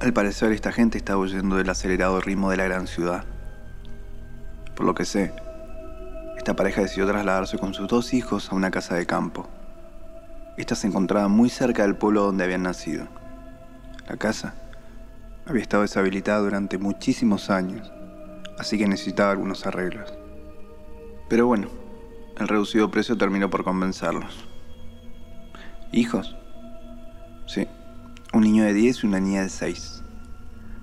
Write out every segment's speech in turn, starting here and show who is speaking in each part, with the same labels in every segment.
Speaker 1: Al parecer esta gente estaba huyendo del acelerado ritmo de la gran ciudad. Por lo que sé, esta pareja decidió trasladarse con sus dos hijos a una casa de campo. Esta se encontraba muy cerca del pueblo donde habían nacido. La casa había estado deshabilitada durante muchísimos años, así que necesitaba algunos arreglos. Pero bueno, el reducido precio terminó por convencerlos. ¿Hijos? Sí, un niño de 10 y una niña de 6.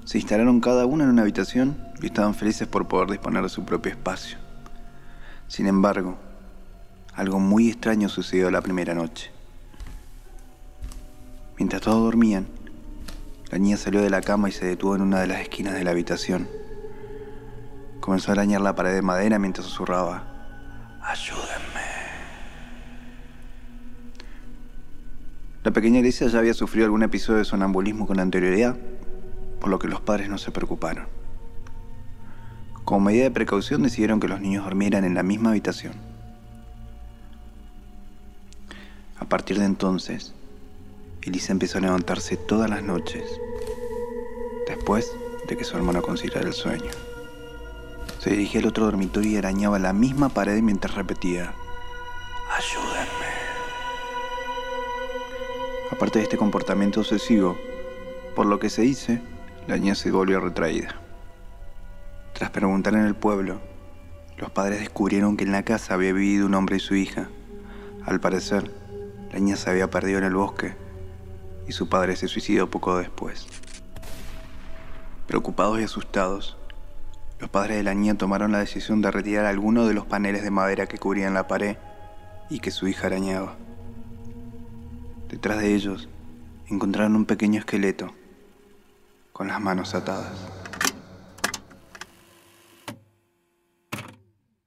Speaker 1: Se instalaron cada uno en una habitación y estaban felices por poder disponer de su propio espacio. Sin embargo, algo muy extraño sucedió la primera noche. Mientras todos dormían, la niña salió de la cama y se detuvo en una de las esquinas de la habitación. Comenzó a arañar la pared de madera mientras susurraba, Ayúdenme. La pequeña Alicia ya había sufrido algún episodio de sonambulismo con anterioridad, por lo que los padres no se preocuparon. Como medida de precaución decidieron que los niños durmieran en la misma habitación. A partir de entonces, Elisa empezó a levantarse todas las noches, después de que su hermano consiguiera el sueño. Se dirigía al otro dormitorio y arañaba la misma pared mientras repetía, ayúdenme. Aparte de este comportamiento obsesivo, por lo que se dice, la niña se volvió retraída. Tras preguntar en el pueblo, los padres descubrieron que en la casa había vivido un hombre y su hija. Al parecer, la niña se había perdido en el bosque y su padre se suicidó poco después. Preocupados y asustados, los padres de la niña tomaron la decisión de retirar algunos de los paneles de madera que cubrían la pared y que su hija arañaba. Detrás de ellos encontraron un pequeño esqueleto con las manos atadas.